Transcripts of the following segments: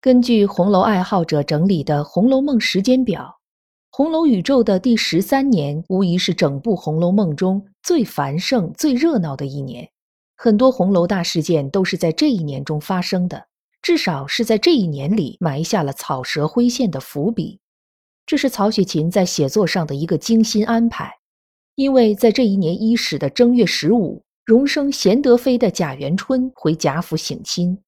根据红楼爱好者整理的《红楼梦》时间表，红楼宇宙的第十三年无疑是整部《红楼梦》中最繁盛、最热闹的一年。很多红楼大事件都是在这一年中发生的，至少是在这一年里埋下了草蛇灰线的伏笔。这是曹雪芹在写作上的一个精心安排，因为在这一年伊始的正月十五，荣升贤德妃的贾元春回贾府省亲。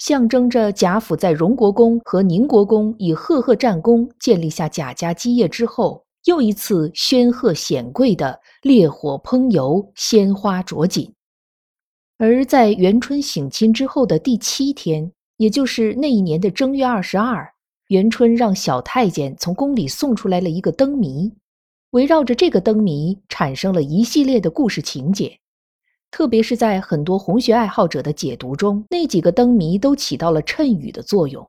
象征着贾府在荣国公和宁国公以赫赫战功建立下贾家基业之后，又一次煊赫显贵的烈火烹油、鲜花着锦。而在元春省亲之后的第七天，也就是那一年的正月二十二，元春让小太监从宫里送出来了一个灯谜，围绕着这个灯谜产生了一系列的故事情节。特别是在很多红学爱好者的解读中，那几个灯谜都起到了衬语的作用，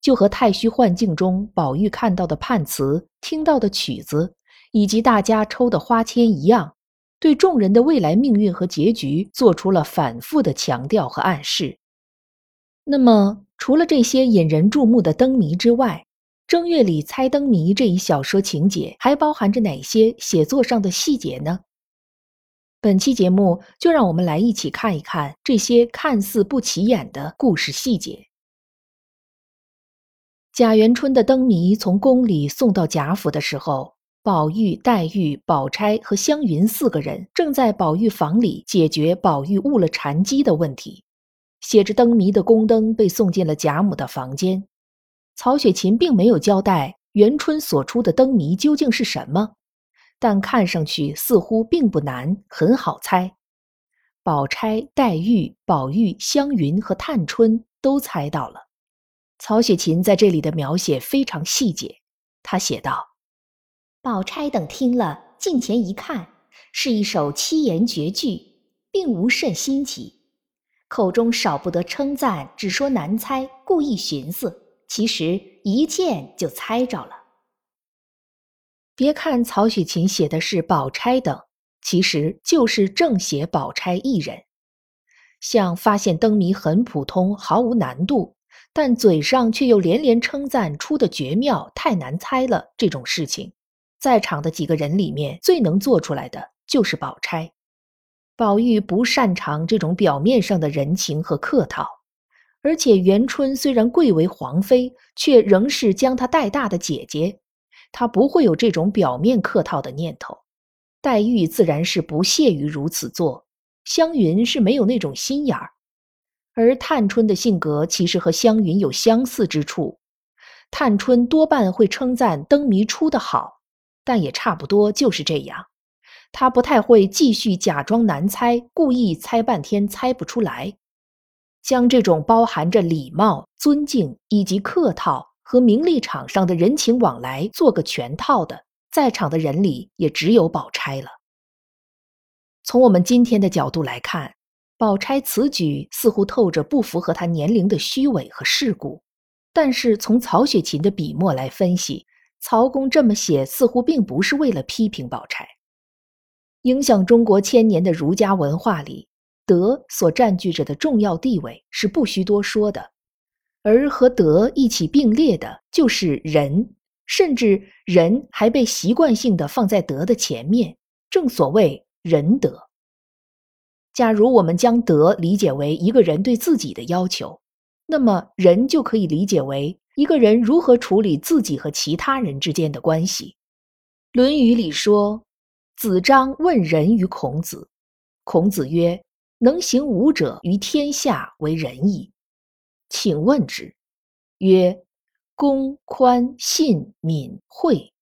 就和太虚幻境中宝玉看到的判词、听到的曲子，以及大家抽的花签一样，对众人的未来命运和结局做出了反复的强调和暗示。那么，除了这些引人注目的灯谜之外，正月里猜灯谜这一小说情节还包含着哪些写作上的细节呢？本期节目就让我们来一起看一看这些看似不起眼的故事细节。贾元春的灯谜从宫里送到贾府的时候，宝玉、黛玉、宝钗和湘云四个人正在宝玉房里解决宝玉误了禅机的问题。写着灯谜的宫灯被送进了贾母的房间。曹雪芹并没有交代元春所出的灯谜究竟是什么。但看上去似乎并不难，很好猜。宝钗、黛玉、宝玉、湘云和探春都猜到了。曹雪芹在这里的描写非常细节，他写道：“宝钗等听了，近前一看，是一首七言绝句，并无甚新奇，口中少不得称赞，只说难猜，故意寻思，其实一见就猜着了。”别看曹雪芹写的是宝钗等，其实就是正写宝钗一人。像发现灯谜很普通，毫无难度，但嘴上却又连连称赞出的绝妙，太难猜了这种事情，在场的几个人里面最能做出来的就是宝钗。宝玉不擅长这种表面上的人情和客套，而且元春虽然贵为皇妃，却仍是将她带大的姐姐。他不会有这种表面客套的念头，黛玉自然是不屑于如此做，湘云是没有那种心眼儿，而探春的性格其实和湘云有相似之处。探春多半会称赞灯谜出的好，但也差不多就是这样。她不太会继续假装难猜，故意猜半天猜不出来，将这种包含着礼貌、尊敬以及客套。和名利场上的人情往来做个全套的，在场的人里也只有宝钗了。从我们今天的角度来看，宝钗此举似乎透着不符合她年龄的虚伪和世故。但是从曹雪芹的笔墨来分析，曹公这么写似乎并不是为了批评宝钗。影响中国千年的儒家文化里，德所占据着的重要地位是不需多说的。而和德一起并列的就是仁，甚至仁还被习惯性的放在德的前面。正所谓仁德。假如我们将德理解为一个人对自己的要求，那么仁就可以理解为一个人如何处理自己和其他人之间的关系。《论语》里说：“子张问仁于孔子，孔子曰：‘能行五者于天下为仁矣。’”请问之，曰：公、宽、信、敏、惠。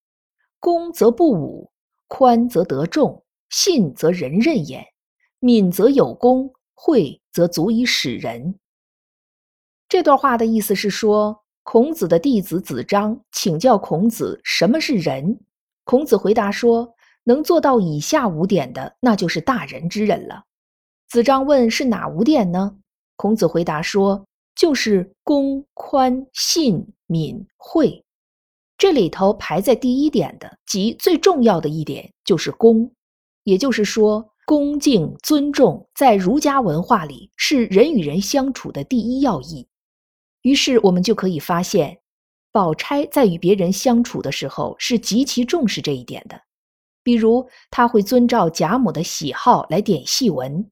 公则不武，宽则得众，信则人任焉，敏则有功，惠则足以使人。这段话的意思是说，孔子的弟子子张请教孔子什么是仁，孔子回答说，能做到以下五点的，那就是大仁之人了。子张问是哪五点呢？孔子回答说，就是公、宽、信、敏、惠。这里头排在第一点的，即最重要的一点，就是恭，也就是说。恭敬尊重，在儒家文化里是人与人相处的第一要义。于是我们就可以发现，宝钗在与别人相处的时候是极其重视这一点的。比如，他会遵照贾母的喜好来点戏文，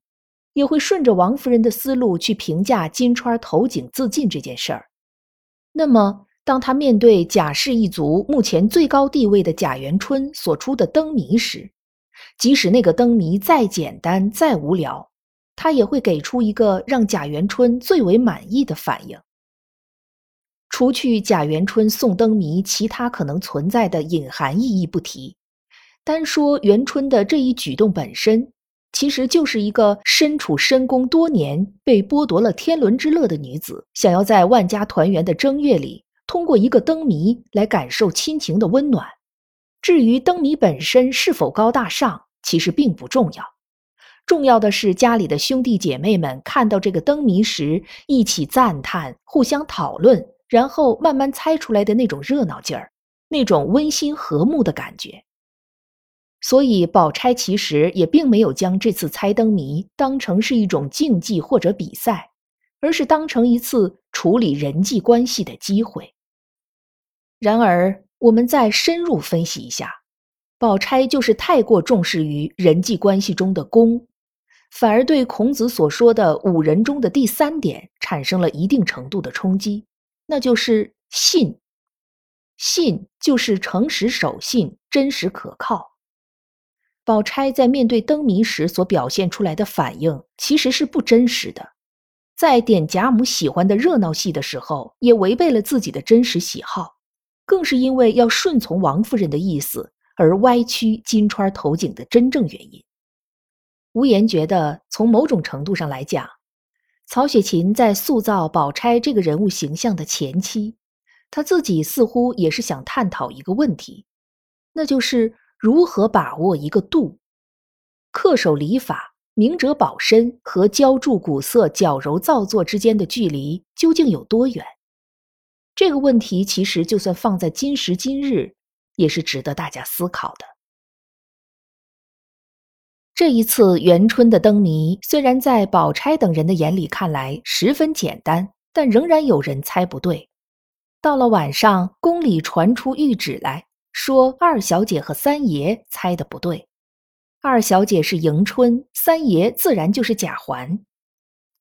也会顺着王夫人的思路去评价金钏投井自尽这件事儿。那么，当他面对贾氏一族目前最高地位的贾元春所出的灯谜时，即使那个灯谜再简单、再无聊，他也会给出一个让贾元春最为满意的反应。除去贾元春送灯谜其他可能存在的隐含意义不提，单说元春的这一举动本身，其实就是一个身处深宫多年、被剥夺了天伦之乐的女子，想要在万家团圆的正月里，通过一个灯谜来感受亲情的温暖。至于灯谜本身是否高大上，其实并不重要，重要的是家里的兄弟姐妹们看到这个灯谜时，一起赞叹、互相讨论，然后慢慢猜出来的那种热闹劲儿，那种温馨和睦的感觉。所以，宝钗其实也并没有将这次猜灯谜当成是一种竞技或者比赛，而是当成一次处理人际关系的机会。然而，我们再深入分析一下。宝钗就是太过重视于人际关系中的公，反而对孔子所说的五人中的第三点产生了一定程度的冲击，那就是信。信就是诚实守信、真实可靠。宝钗在面对灯谜时所表现出来的反应其实是不真实的，在点贾母喜欢的热闹戏的时候，也违背了自己的真实喜好，更是因为要顺从王夫人的意思。而歪曲金钏投井的真正原因，无言觉得，从某种程度上来讲，曹雪芹在塑造宝钗这个人物形象的前期，他自己似乎也是想探讨一个问题，那就是如何把握一个度，恪守礼法、明哲保身和浇筑古色、矫揉造作之间的距离究竟有多远？这个问题其实就算放在今时今日。也是值得大家思考的。这一次元春的灯谜，虽然在宝钗等人的眼里看来十分简单，但仍然有人猜不对。到了晚上，宫里传出谕旨来说，二小姐和三爷猜的不对。二小姐是迎春，三爷自然就是贾环。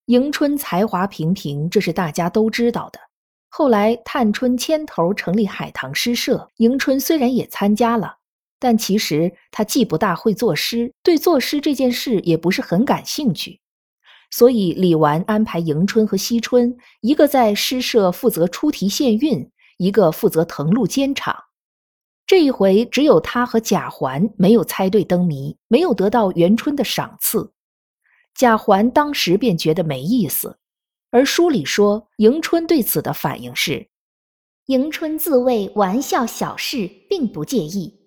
迎春才华平平，这是大家都知道的。后来，探春牵头成立海棠诗社，迎春虽然也参加了，但其实她既不大会作诗，对作诗这件事也不是很感兴趣。所以李纨安排迎春和惜春，一个在诗社负责出题献韵，一个负责誊录监场。这一回，只有他和贾环没有猜对灯谜，没有得到元春的赏赐。贾环当时便觉得没意思。而书里说，迎春对此的反应是：迎春自谓玩笑小事，并不介意。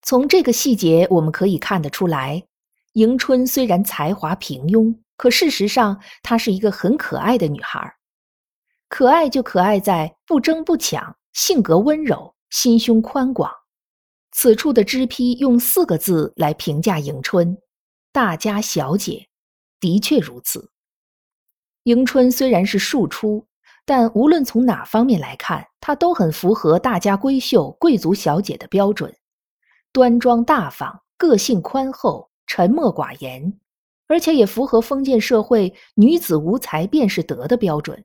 从这个细节我们可以看得出来，迎春虽然才华平庸，可事实上她是一个很可爱的女孩。可爱就可爱在不争不抢，性格温柔，心胸宽广。此处的脂批用四个字来评价迎春：大家小姐，的确如此。迎春虽然是庶出，但无论从哪方面来看，她都很符合大家闺秀、贵族小姐的标准：端庄大方，个性宽厚，沉默寡言，而且也符合封建社会“女子无才便是德”的标准。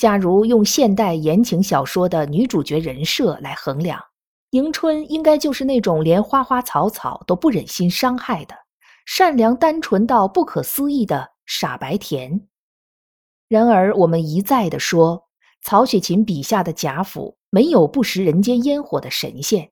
假如用现代言情小说的女主角人设来衡量，迎春应该就是那种连花花草草都不忍心伤害的，善良单纯到不可思议的。傻白甜。然而，我们一再的说，曹雪芹笔下的贾府没有不食人间烟火的神仙，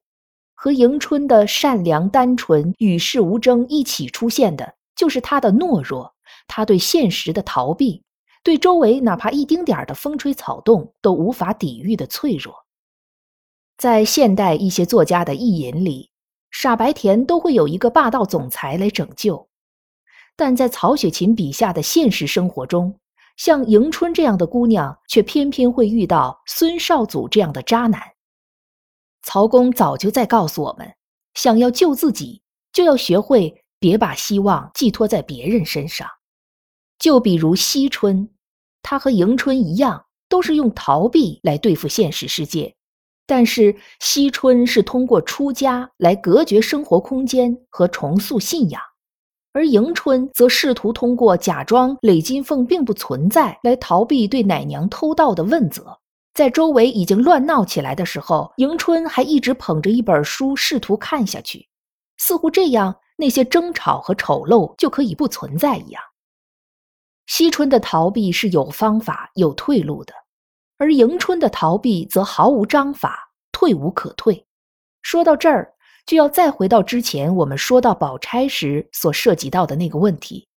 和迎春的善良单纯、与世无争一起出现的，就是她的懦弱，他对现实的逃避，对周围哪怕一丁点儿的风吹草动都无法抵御的脆弱。在现代一些作家的意淫里，傻白甜都会有一个霸道总裁来拯救，但在曹雪芹笔下的现实生活中，像迎春这样的姑娘却偏偏会遇到孙绍祖这样的渣男。曹公早就在告诉我们，想要救自己，就要学会别把希望寄托在别人身上。就比如惜春，他和迎春一样，都是用逃避来对付现实世界。但是惜春是通过出家来隔绝生活空间和重塑信仰，而迎春则试图通过假装累金凤并不存在来逃避对奶娘偷盗的问责。在周围已经乱闹起来的时候，迎春还一直捧着一本书试图看下去，似乎这样那些争吵和丑陋就可以不存在一样。惜春的逃避是有方法、有退路的，而迎春的逃避则毫无章法，退无可退。说到这儿，就要再回到之前我们说到宝钗时所涉及到的那个问题。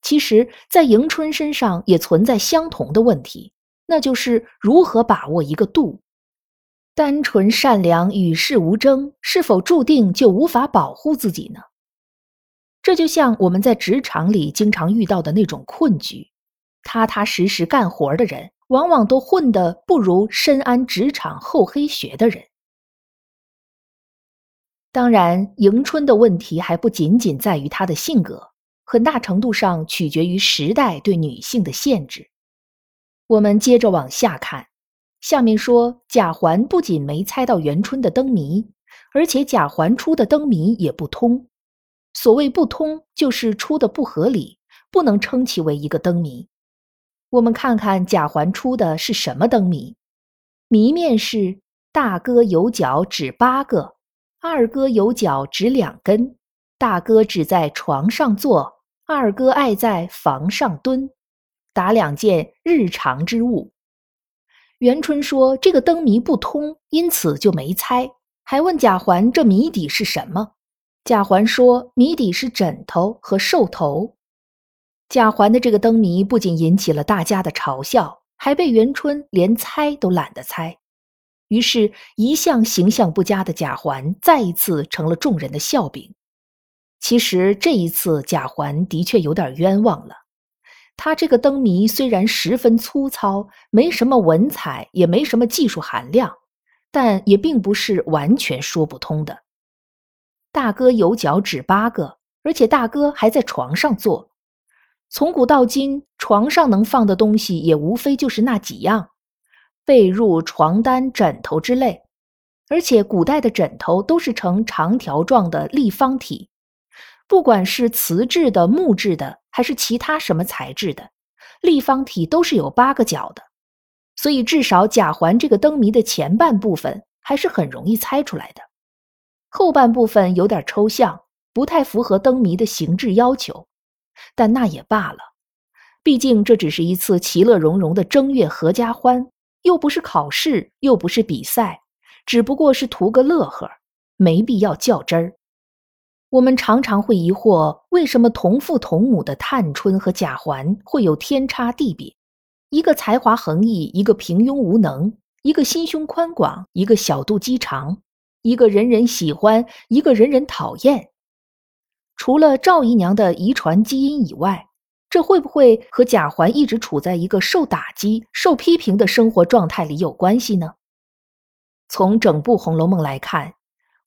其实，在迎春身上也存在相同的问题。那就是如何把握一个度，单纯善良、与世无争，是否注定就无法保护自己呢？这就像我们在职场里经常遇到的那种困局：踏踏实实干活的人，往往都混得不如深谙职场厚黑学的人。当然，迎春的问题还不仅仅在于她的性格，很大程度上取决于时代对女性的限制。我们接着往下看，下面说贾环不仅没猜到元春的灯谜，而且贾环出的灯谜也不通。所谓不通，就是出的不合理，不能称其为一个灯谜。我们看看贾环出的是什么灯谜？谜面是大哥有脚指八个，二哥有脚指两根，大哥只在床上坐，二哥爱在房上蹲。打两件日常之物。元春说：“这个灯谜不通，因此就没猜。”还问贾环：“这谜底是什么？”贾环说：“谜底是枕头和兽头。”贾环的这个灯谜不仅引起了大家的嘲笑，还被元春连猜都懒得猜。于是，一向形象不佳的贾环再一次成了众人的笑柄。其实这一次，贾环的确有点冤枉了。他这个灯谜虽然十分粗糙，没什么文采，也没什么技术含量，但也并不是完全说不通的。大哥有脚趾八个，而且大哥还在床上坐。从古到今，床上能放的东西也无非就是那几样：被褥、床单、枕头之类。而且古代的枕头都是呈长条状的立方体，不管是瓷质的、木质的。还是其他什么材质的立方体都是有八个角的，所以至少贾环这个灯谜的前半部分还是很容易猜出来的，后半部分有点抽象，不太符合灯谜的形制要求。但那也罢了，毕竟这只是一次其乐融融的正月合家欢，又不是考试，又不是比赛，只不过是图个乐呵，没必要较真儿。我们常常会疑惑，为什么同父同母的探春和贾环会有天差地别？一个才华横溢，一个平庸无能；一个心胸宽广，一个小肚鸡肠；一个人人喜欢，一个人人讨厌。除了赵姨娘的遗传基因以外，这会不会和贾环一直处在一个受打击、受批评的生活状态里有关系呢？从整部《红楼梦》来看。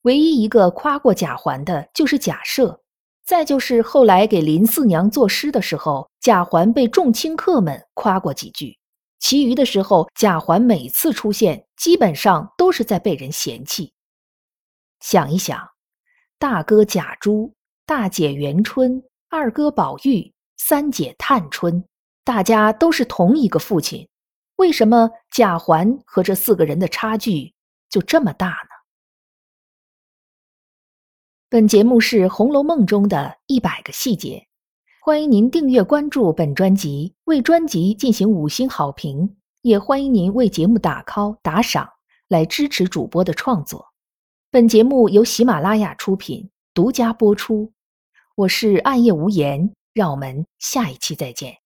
唯一一个夸过贾环的，就是贾赦；再就是后来给林四娘作诗的时候，贾环被众卿客们夸过几句。其余的时候，贾环每次出现，基本上都是在被人嫌弃。想一想，大哥贾珠、大姐元春、二哥宝玉、三姐探春，大家都是同一个父亲，为什么贾环和这四个人的差距就这么大呢？本节目是《红楼梦》中的一百个细节，欢迎您订阅关注本专辑，为专辑进行五星好评，也欢迎您为节目打 call 打赏，来支持主播的创作。本节目由喜马拉雅出品，独家播出。我是暗夜无言，让我们下一期再见。